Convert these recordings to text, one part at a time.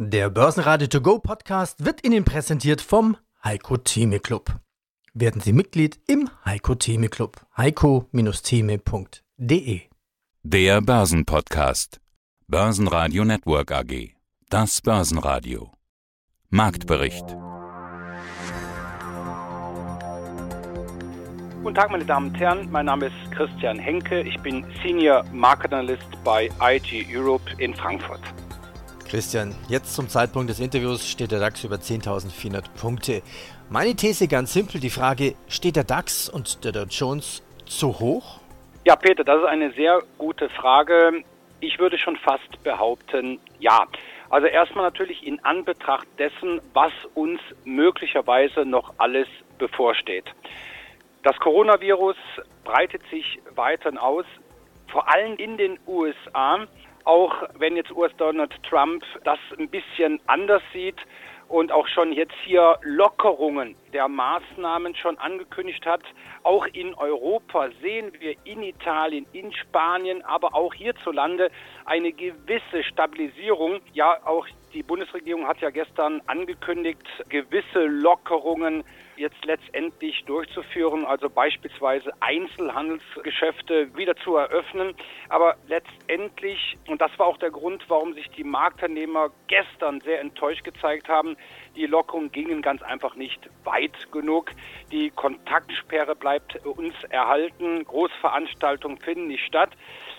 Der Börsenradio To Go Podcast wird Ihnen präsentiert vom Heiko Theme Club. Werden Sie Mitglied im Heiko Theme Club. heiko-theme.de Der Börsenpodcast. Börsenradio Network AG. Das Börsenradio. Marktbericht. Guten Tag, meine Damen und Herren. Mein Name ist Christian Henke. Ich bin Senior Market Analyst bei IG Europe in Frankfurt. Christian, jetzt zum Zeitpunkt des Interviews steht der DAX über 10.400 Punkte. Meine These ganz simpel, die Frage, steht der DAX und der Dow Jones zu hoch? Ja, Peter, das ist eine sehr gute Frage. Ich würde schon fast behaupten, ja. Also erstmal natürlich in Anbetracht dessen, was uns möglicherweise noch alles bevorsteht. Das Coronavirus breitet sich weiterhin aus, vor allem in den USA auch wenn jetzt US Donald Trump das ein bisschen anders sieht und auch schon jetzt hier Lockerungen der Maßnahmen schon angekündigt hat. Auch in Europa sehen wir in Italien, in Spanien, aber auch hierzulande eine gewisse Stabilisierung. Ja, auch die Bundesregierung hat ja gestern angekündigt, gewisse Lockerungen jetzt letztendlich durchzuführen, also beispielsweise Einzelhandelsgeschäfte wieder zu eröffnen. Aber letztendlich, und das war auch der Grund, warum sich die Marktteilnehmer gestern sehr enttäuscht gezeigt haben, die Lockerungen gingen ganz einfach nicht weit genug. Die Kontaktsperre bleibt uns erhalten. Großveranstaltungen finden nicht statt.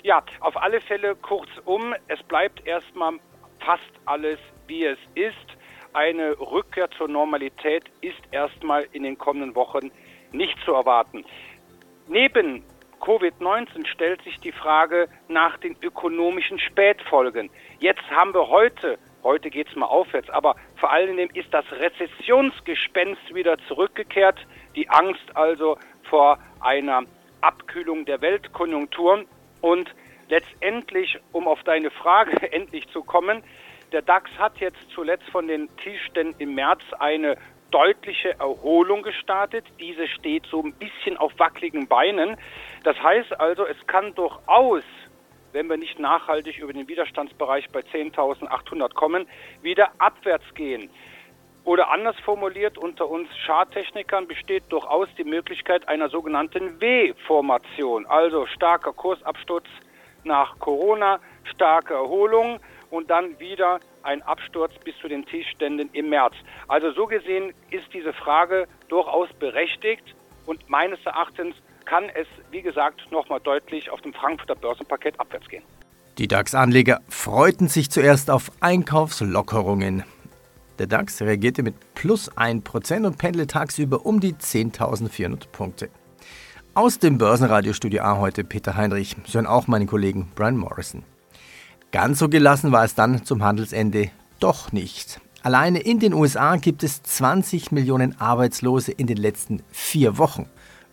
Ja, auf alle Fälle kurzum, es bleibt erstmal fast alles, wie es ist. Eine Rückkehr zur Normalität ist erstmal in den kommenden Wochen nicht zu erwarten. Neben Covid-19 stellt sich die Frage nach den ökonomischen Spätfolgen. Jetzt haben wir heute, heute geht es mal aufwärts, aber vor allen Dingen ist das Rezessionsgespenst wieder zurückgekehrt. Die Angst also vor einer Abkühlung der Weltkonjunktur. Und letztendlich, um auf deine Frage endlich zu kommen, der DAX hat jetzt zuletzt von den Tiefständen im März eine deutliche Erholung gestartet. Diese steht so ein bisschen auf wackeligen Beinen. Das heißt also, es kann durchaus, wenn wir nicht nachhaltig über den Widerstandsbereich bei 10.800 kommen, wieder abwärts gehen. Oder anders formuliert, unter uns Charttechnikern besteht durchaus die Möglichkeit einer sogenannten W-Formation, also starker Kursabsturz nach Corona, starke Erholung und dann wieder ein Absturz bis zu den Tiefständen im März. Also so gesehen ist diese Frage durchaus berechtigt und meines Erachtens kann es, wie gesagt, nochmal deutlich auf dem Frankfurter Börsenpaket abwärts gehen. Die DAX-Anleger freuten sich zuerst auf Einkaufslockerungen. Der DAX reagierte mit plus 1% und pendelte tagsüber um die 10.400 Punkte. Aus dem Börsenradiostudio A heute Peter Heinrich, so auch meinen Kollegen Brian Morrison. Ganz so gelassen war es dann zum Handelsende doch nicht. Alleine in den USA gibt es 20 Millionen Arbeitslose in den letzten vier Wochen.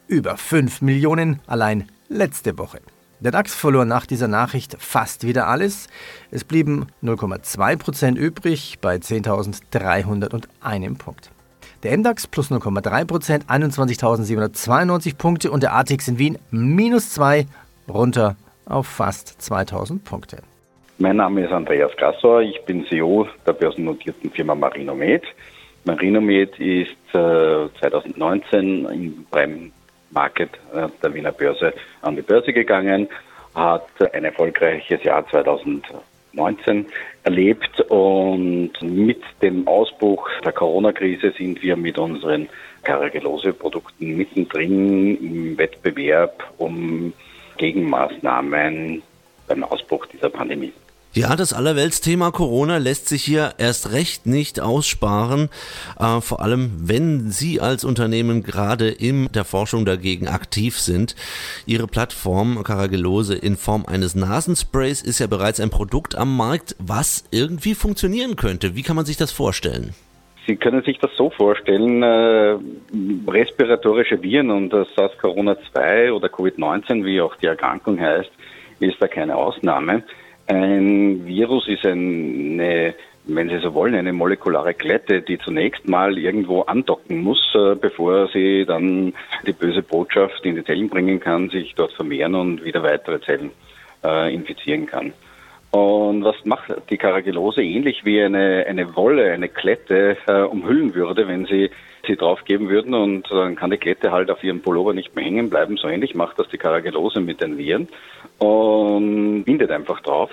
Über 5 Millionen allein letzte Woche. Der DAX verlor nach dieser Nachricht fast wieder alles. Es blieben 0,2% übrig bei 10.301 Punkt. Der MDAX plus 0,3%, 21.792 Punkte und der ATX in Wien minus 2, runter auf fast 2.000 Punkte. Mein Name ist Andreas Gassauer, ich bin CEO der börsennotierten Firma Marinomed. Marinomed ist äh, 2019 im Prime Market äh, der Wiener Börse an die Börse gegangen, hat ein erfolgreiches Jahr 2019 erlebt und mit dem Ausbruch der Corona-Krise sind wir mit unseren Karagelose-Produkten mittendrin im Wettbewerb um Gegenmaßnahmen beim Ausbruch dieser Pandemie. Ja, das Allerweltsthema Corona lässt sich hier erst recht nicht aussparen, äh, vor allem wenn Sie als Unternehmen gerade in der Forschung dagegen aktiv sind. Ihre Plattform Karagelose in Form eines Nasensprays ist ja bereits ein Produkt am Markt, was irgendwie funktionieren könnte. Wie kann man sich das vorstellen? Sie können sich das so vorstellen, äh, respiratorische Viren und das SARS-CoV-2 oder Covid-19, wie auch die Erkrankung heißt, ist da keine Ausnahme. Ein Virus ist eine, wenn Sie so wollen, eine molekulare Klette, die zunächst mal irgendwo andocken muss, äh, bevor sie dann die böse Botschaft in die Zellen bringen kann, sich dort vermehren und wieder weitere Zellen äh, infizieren kann. Und was macht die Karagellose? Ähnlich wie eine, eine Wolle, eine Klette äh, umhüllen würde, wenn sie sie draufgeben würden und dann kann die Klette halt auf ihrem Pullover nicht mehr hängen bleiben. So ähnlich macht das die Karagellose mit den Viren und bindet einfach drauf.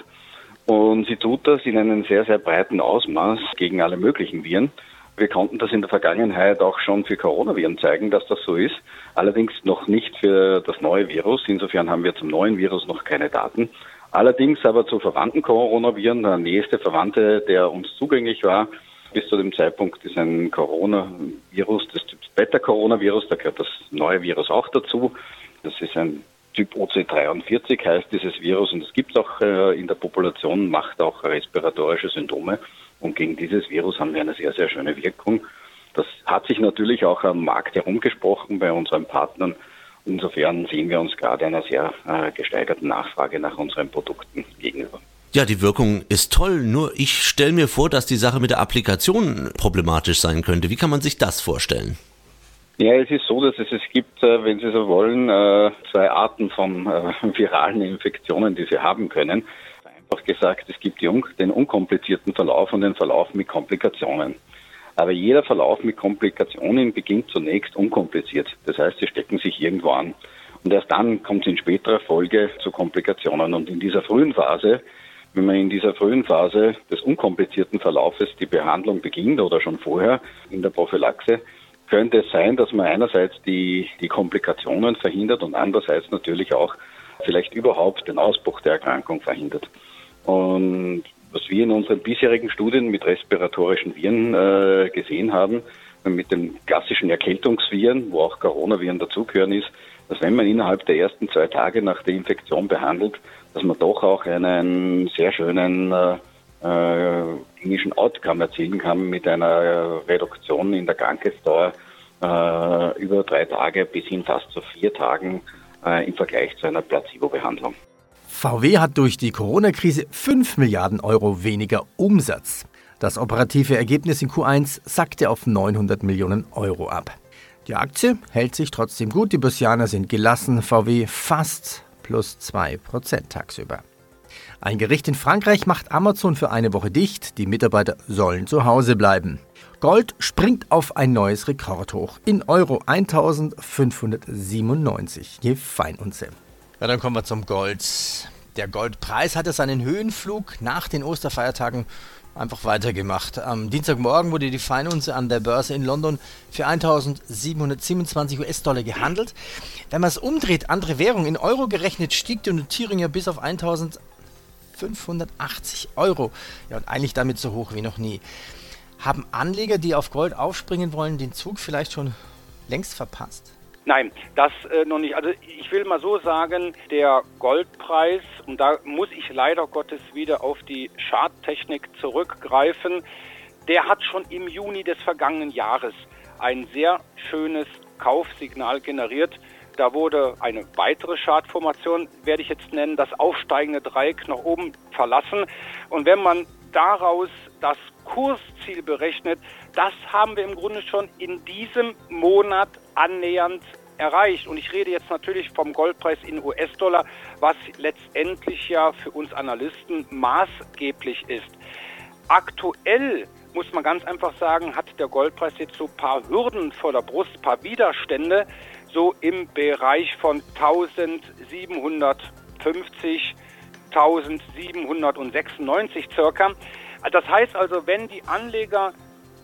Und sie tut das in einem sehr, sehr breiten Ausmaß gegen alle möglichen Viren. Wir konnten das in der Vergangenheit auch schon für Coronaviren zeigen, dass das so ist. Allerdings noch nicht für das neue Virus. Insofern haben wir zum neuen Virus noch keine Daten. Allerdings aber zu verwandten Coronaviren, der nächste Verwandte, der uns zugänglich war, bis zu dem Zeitpunkt ist ein Coronavirus des Typs Beta-Coronavirus, da gehört das neue Virus auch dazu. Das ist ein Typ OC43 heißt dieses Virus und es gibt auch äh, in der Population, macht auch respiratorische Symptome. Und gegen dieses Virus haben wir eine sehr, sehr schöne Wirkung. Das hat sich natürlich auch am Markt herumgesprochen bei unseren Partnern. Insofern sehen wir uns gerade einer sehr äh, gesteigerten Nachfrage nach unseren Produkten gegenüber. Ja, die Wirkung ist toll, nur ich stelle mir vor, dass die Sache mit der Applikation problematisch sein könnte. Wie kann man sich das vorstellen? Ja, es ist so, dass es, es gibt, äh, wenn Sie so wollen, äh, zwei Arten von äh, viralen Infektionen, die Sie haben können. Einfach gesagt, es gibt den unkomplizierten Verlauf und den Verlauf mit Komplikationen. Aber jeder Verlauf mit Komplikationen beginnt zunächst unkompliziert. Das heißt, sie stecken sich irgendwo an. Und erst dann kommt es in späterer Folge zu Komplikationen. Und in dieser frühen Phase, wenn man in dieser frühen Phase des unkomplizierten Verlaufes die Behandlung beginnt oder schon vorher in der Prophylaxe, könnte es sein, dass man einerseits die, die Komplikationen verhindert und andererseits natürlich auch vielleicht überhaupt den Ausbruch der Erkrankung verhindert. Und was wir in unseren bisherigen Studien mit respiratorischen Viren äh, gesehen haben, mit den klassischen Erkältungsviren, wo auch Coronaviren dazugehören ist, dass wenn man innerhalb der ersten zwei Tage nach der Infektion behandelt, dass man doch auch einen sehr schönen äh, äh, klinischen Outcome erzielen kann mit einer Reduktion in der Krankheitsdauer äh, über drei Tage bis hin fast zu vier Tagen äh, im Vergleich zu einer Placebo-Behandlung. VW hat durch die Corona-Krise 5 Milliarden Euro weniger Umsatz. Das operative Ergebnis in Q1 sackte auf 900 Millionen Euro ab. Die Aktie hält sich trotzdem gut, die Börsianer sind gelassen, VW fast plus 2% tagsüber. Ein Gericht in Frankreich macht Amazon für eine Woche dicht, die Mitarbeiter sollen zu Hause bleiben. Gold springt auf ein neues Rekordhoch in Euro 1597 je Feinunze. Ja, dann kommen wir zum Gold. Der Goldpreis hatte seinen Höhenflug nach den Osterfeiertagen einfach weitergemacht. Am Dienstagmorgen wurde die Feinunze an der Börse in London für 1727 US-Dollar gehandelt. Wenn man es umdreht, andere Währung, in Euro gerechnet, stieg die Notierung ja bis auf 1580 Euro. Ja, und eigentlich damit so hoch wie noch nie. Haben Anleger, die auf Gold aufspringen wollen, den Zug vielleicht schon längst verpasst? Nein, das äh, noch nicht. Also ich will mal so sagen, der Goldpreis, und da muss ich leider Gottes wieder auf die Charttechnik zurückgreifen, der hat schon im Juni des vergangenen Jahres ein sehr schönes Kaufsignal generiert. Da wurde eine weitere Chartformation, werde ich jetzt nennen, das aufsteigende Dreieck nach oben verlassen. Und wenn man daraus das Kursziel berechnet, das haben wir im Grunde schon in diesem Monat annähernd erreicht. Und ich rede jetzt natürlich vom Goldpreis in US-Dollar, was letztendlich ja für uns Analysten maßgeblich ist. Aktuell muss man ganz einfach sagen, hat der Goldpreis jetzt so ein paar Hürden vor der Brust, ein paar Widerstände, so im Bereich von 1750, 1796 circa. Das heißt also, wenn die Anleger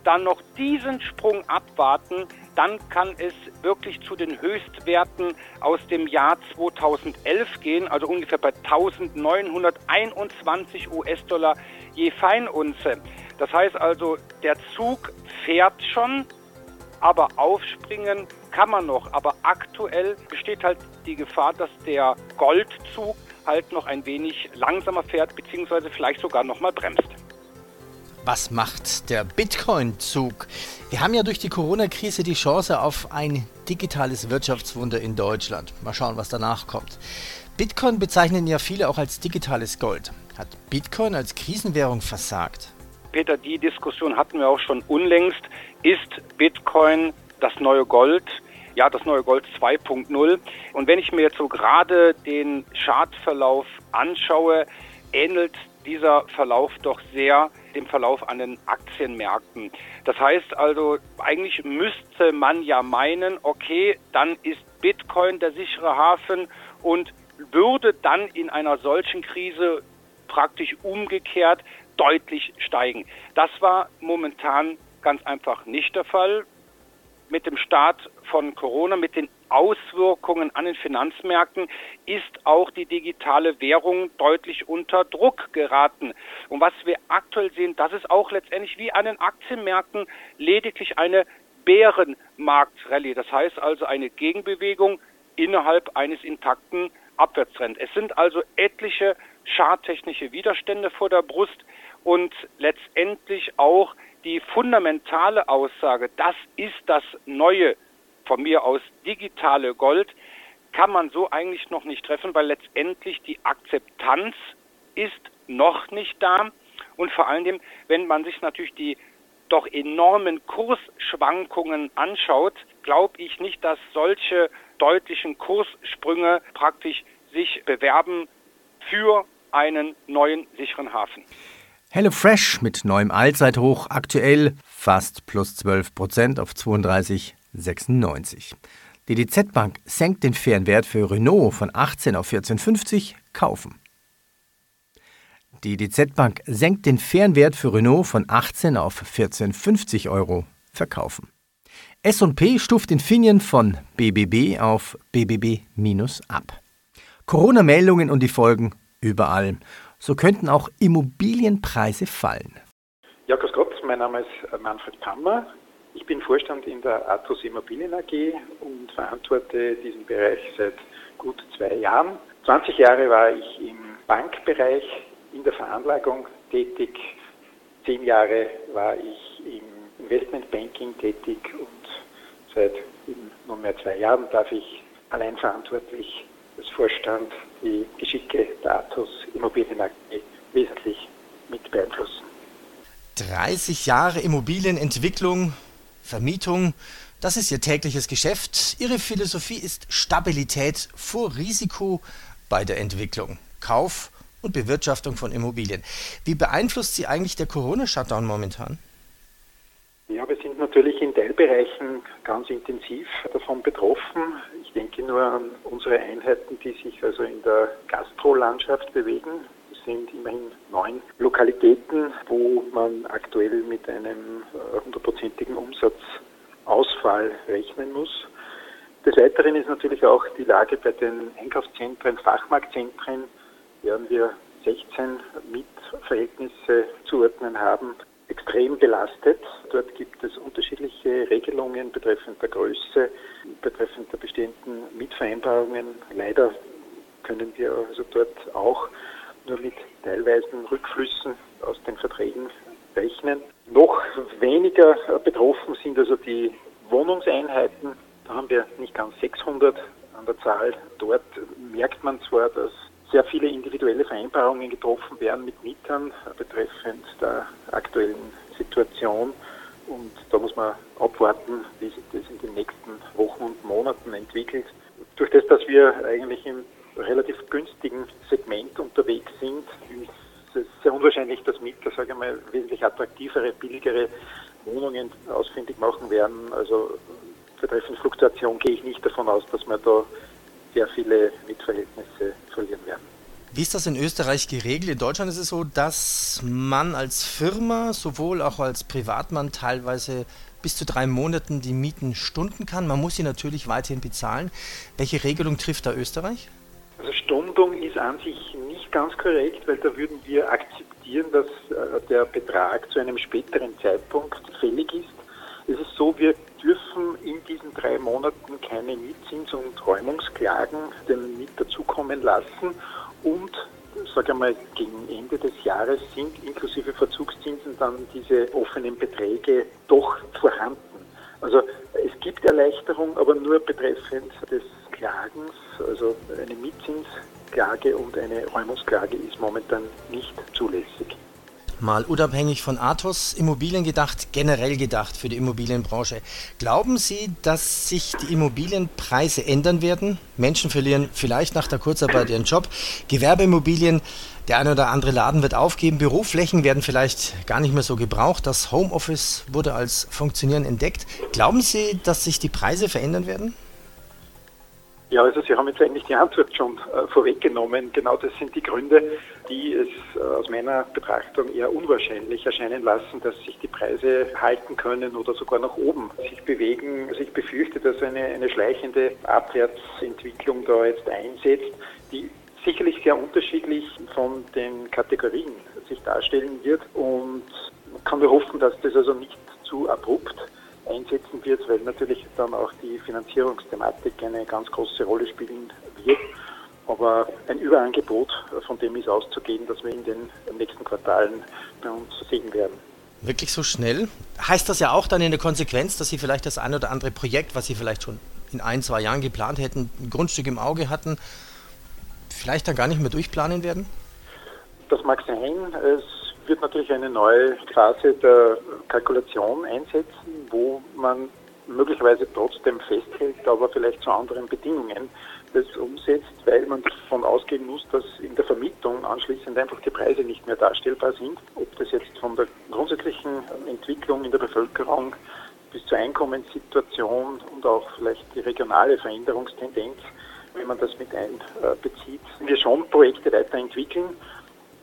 dann noch diesen Sprung abwarten, dann kann es wirklich zu den Höchstwerten aus dem Jahr 2011 gehen, also ungefähr bei 1921 US-Dollar je Feinunze. Das heißt also, der Zug fährt schon, aber aufspringen kann man noch. Aber aktuell besteht halt die Gefahr, dass der Goldzug halt noch ein wenig langsamer fährt, beziehungsweise vielleicht sogar noch mal bremst. Was macht der Bitcoin-Zug? Wir haben ja durch die Corona-Krise die Chance auf ein digitales Wirtschaftswunder in Deutschland. Mal schauen, was danach kommt. Bitcoin bezeichnen ja viele auch als digitales Gold. Hat Bitcoin als Krisenwährung versagt? Peter, die Diskussion hatten wir auch schon unlängst. Ist Bitcoin das neue Gold? Ja, das neue Gold 2.0. Und wenn ich mir jetzt so gerade den Chartverlauf anschaue, ähnelt dieser Verlauf doch sehr dem Verlauf an den Aktienmärkten. Das heißt also, eigentlich müsste man ja meinen, okay, dann ist Bitcoin der sichere Hafen und würde dann in einer solchen Krise praktisch umgekehrt deutlich steigen. Das war momentan ganz einfach nicht der Fall. Mit dem Start von Corona, mit den Auswirkungen an den Finanzmärkten ist auch die digitale Währung deutlich unter Druck geraten. Und was wir aktuell sehen, das ist auch letztendlich wie an den Aktienmärkten lediglich eine Bärenmarktrallye. Das heißt also eine Gegenbewegung innerhalb eines intakten Abwärtstrends. Es sind also etliche charttechnische Widerstände vor der Brust und letztendlich auch die fundamentale Aussage, das ist das neue, von mir aus digitale Gold, kann man so eigentlich noch nicht treffen, weil letztendlich die Akzeptanz ist noch nicht da. Und vor allem, wenn man sich natürlich die doch enormen Kursschwankungen anschaut, glaube ich nicht, dass solche deutlichen Kurssprünge praktisch sich bewerben für einen neuen sicheren Hafen. HelloFresh mit neuem Allzeithoch aktuell fast plus 12 Prozent auf 32,96. Die DZ Bank senkt den fairen Wert für Renault von 18 auf 14,50 kaufen. Die DZ Bank senkt den fairen Wert für Renault von 18 auf 14,50 Euro verkaufen. S&P stuft Infineon von BBB auf BBB- ab. Corona-Meldungen und die Folgen überall so könnten auch Immobilienpreise fallen. Ja, grüß Gott, mein Name ist Manfred Kammer. Ich bin Vorstand in der Atos Immobilien AG und verantworte diesen Bereich seit gut zwei Jahren. 20 Jahre war ich im Bankbereich in der Veranlagung tätig. Zehn Jahre war ich im Investmentbanking tätig und seit nunmehr zwei Jahren darf ich allein verantwortlich als Vorstand die Geschicke der Athos Immobilien AG wesentlich mit beeinflussen. 30 Jahre Immobilienentwicklung, Vermietung, das ist Ihr tägliches Geschäft. Ihre Philosophie ist Stabilität vor Risiko bei der Entwicklung, Kauf und Bewirtschaftung von Immobilien. Wie beeinflusst Sie eigentlich der Corona-Shutdown momentan? Ja, wir sind natürlich in Teilbereichen ganz intensiv davon betroffen. Ich denke nur an unsere Einheiten, die sich also in der Gastrolandschaft bewegen. Sind immerhin neun Lokalitäten, wo man aktuell mit einem hundertprozentigen Umsatzausfall rechnen muss. Des Weiteren ist natürlich auch die Lage bei den Einkaufszentren, Fachmarktzentren, werden wir 16 Mietverhältnisse zuordnen haben, extrem belastet. Dort gibt es unterschiedliche Regelungen betreffend der Größe, betreffend der bestehenden Mietvereinbarungen. Leider können wir also dort auch nur mit teilweisen Rückflüssen aus den Verträgen rechnen. Noch weniger betroffen sind also die Wohnungseinheiten. Da haben wir nicht ganz 600 an der Zahl. Dort merkt man zwar, dass sehr viele individuelle Vereinbarungen getroffen werden mit Mietern betreffend der aktuellen Situation. Und da muss man abwarten, wie sich das in den nächsten Wochen und Monaten entwickelt. Durch das, dass wir eigentlich im relativ günstigen Segment unterwegs sind, ist es sehr unwahrscheinlich, dass Mieter, sage ich mal, wesentlich attraktivere, billigere Wohnungen ausfindig machen werden. Also betreffend Fluktuation gehe ich nicht davon aus, dass wir da sehr viele Mietverhältnisse verlieren werden. Wie ist das in Österreich geregelt? In Deutschland ist es so, dass man als Firma, sowohl auch als Privatmann teilweise bis zu drei Monaten die Mieten stunden kann. Man muss sie natürlich weiterhin bezahlen. Welche Regelung trifft da Österreich? Also Stundung ist an sich nicht ganz korrekt, weil da würden wir akzeptieren, dass äh, der Betrag zu einem späteren Zeitpunkt fällig ist. Es ist so, wir dürfen in diesen drei Monaten keine Mietzins- und Räumungsklagen dem Mieter zukommen lassen und sage einmal, gegen Ende des Jahres sind inklusive Verzugszinsen dann diese offenen Beträge doch vorhanden. Also es gibt Erleichterung, aber nur betreffend des Klagens, also eine Mietzinsklage und eine Räumungsklage ist momentan nicht zulässig. mal unabhängig von Athos Immobilien gedacht, generell gedacht für die Immobilienbranche. Glauben Sie, dass sich die Immobilienpreise ändern werden? Menschen verlieren vielleicht nach der Kurzarbeit ihren Job. Gewerbeimmobilien, der eine oder andere Laden wird aufgeben. Büroflächen werden vielleicht gar nicht mehr so gebraucht. Das Homeoffice wurde als funktionierend entdeckt. Glauben Sie, dass sich die Preise verändern werden? Ja, also Sie haben jetzt eigentlich die Antwort schon äh, vorweggenommen. Genau das sind die Gründe, die es äh, aus meiner Betrachtung eher unwahrscheinlich erscheinen lassen, dass sich die Preise halten können oder sogar nach oben sich bewegen. Also ich befürchte, dass eine, eine schleichende Abwärtsentwicklung da jetzt einsetzt, die sicherlich sehr unterschiedlich von den Kategorien sich darstellen wird und kann nur hoffen, dass das also nicht zu abrupt einsetzen wird, weil natürlich dann auch die Finanzierungsthematik eine ganz große Rolle spielen wird. Aber ein Überangebot, von dem ist auszugehen, dass wir in den nächsten Quartalen bei uns sehen werden. Wirklich so schnell? Heißt das ja auch dann in der Konsequenz, dass Sie vielleicht das ein oder andere Projekt, was Sie vielleicht schon in ein, zwei Jahren geplant hätten, ein Grundstück im Auge hatten, vielleicht dann gar nicht mehr durchplanen werden? Das mag sein. Es wird natürlich eine neue Phase der Kalkulation einsetzen, wo man möglicherweise trotzdem festhält, aber vielleicht zu anderen Bedingungen das umsetzt, weil man davon ausgehen muss, dass in der Vermietung anschließend einfach die Preise nicht mehr darstellbar sind. Ob das jetzt von der grundsätzlichen Entwicklung in der Bevölkerung bis zur Einkommenssituation und auch vielleicht die regionale Veränderungstendenz, wenn man das mit einbezieht, wir schon Projekte weiterentwickeln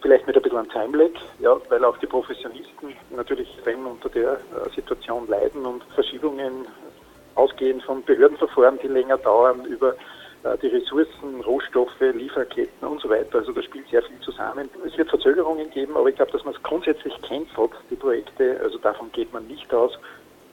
vielleicht mit ein bisschen an Timelag, ja, weil auch die Professionisten natürlich extrem unter der äh, Situation leiden und Verschiebungen ausgehend von Behördenverfahren, die länger dauern, über äh, die Ressourcen, Rohstoffe, Lieferketten und so weiter. Also da spielt sehr viel zusammen. Es wird Verzögerungen geben, aber ich glaube, dass man es grundsätzlich cancelt, die Projekte. Also davon geht man nicht aus.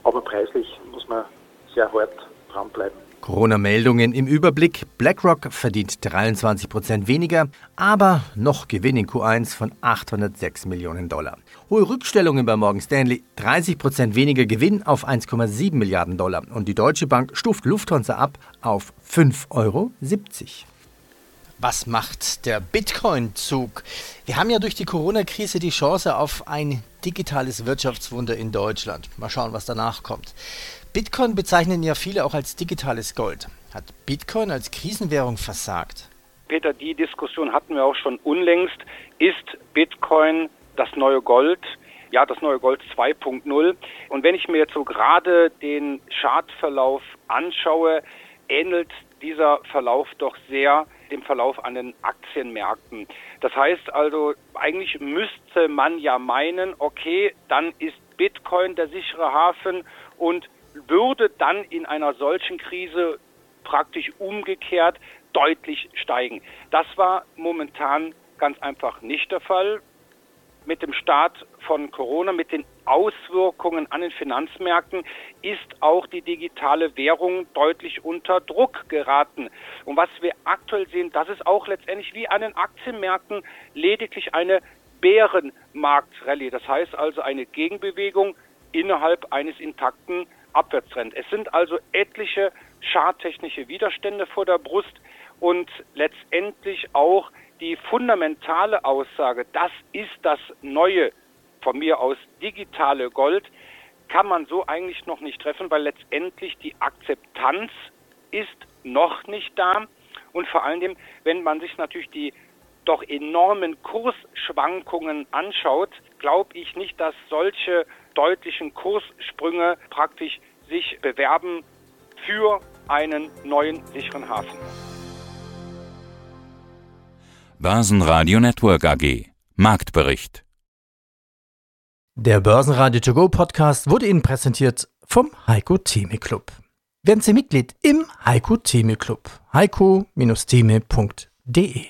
Aber preislich muss man sehr hart dranbleiben. Corona-Meldungen im Überblick. BlackRock verdient 23 Prozent weniger, aber noch Gewinn in Q1 von 806 Millionen Dollar. Hohe Rückstellungen bei Morgan Stanley, 30 Prozent weniger Gewinn auf 1,7 Milliarden Dollar. Und die Deutsche Bank stuft Lufthansa ab auf 5,70 Euro. Was macht der Bitcoin-Zug? Wir haben ja durch die Corona-Krise die Chance auf ein digitales Wirtschaftswunder in Deutschland. Mal schauen, was danach kommt. Bitcoin bezeichnen ja viele auch als digitales Gold. Hat Bitcoin als Krisenwährung versagt? Peter, die Diskussion hatten wir auch schon unlängst. Ist Bitcoin das neue Gold? Ja, das neue Gold 2.0. Und wenn ich mir jetzt so gerade den Chartverlauf anschaue, ähnelt dieser Verlauf doch sehr dem Verlauf an den Aktienmärkten. Das heißt also, eigentlich müsste man ja meinen, okay, dann ist Bitcoin der sichere Hafen und würde dann in einer solchen Krise praktisch umgekehrt deutlich steigen. Das war momentan ganz einfach nicht der Fall. Mit dem Start von Corona, mit den Auswirkungen an den Finanzmärkten ist auch die digitale Währung deutlich unter Druck geraten. Und was wir aktuell sehen, das ist auch letztendlich wie an den Aktienmärkten lediglich eine Bärenmarktrallye. Das heißt also eine Gegenbewegung innerhalb eines intakten Abwärtstrend. Es sind also etliche charttechnische Widerstände vor der Brust und letztendlich auch die fundamentale Aussage, das ist das neue, von mir aus digitale Gold, kann man so eigentlich noch nicht treffen, weil letztendlich die Akzeptanz ist noch nicht da. Und vor allem, wenn man sich natürlich die doch enormen Kursschwankungen anschaut, glaube ich nicht, dass solche deutlichen Kurssprünge praktisch sich bewerben für einen neuen sicheren Hafen. Börsenradio Network AG Marktbericht Der Börsenradio To Go Podcast wurde Ihnen präsentiert vom Heiko Theme Club. Werden Sie Mitglied im Heiko Theme Club. heiko-theme.de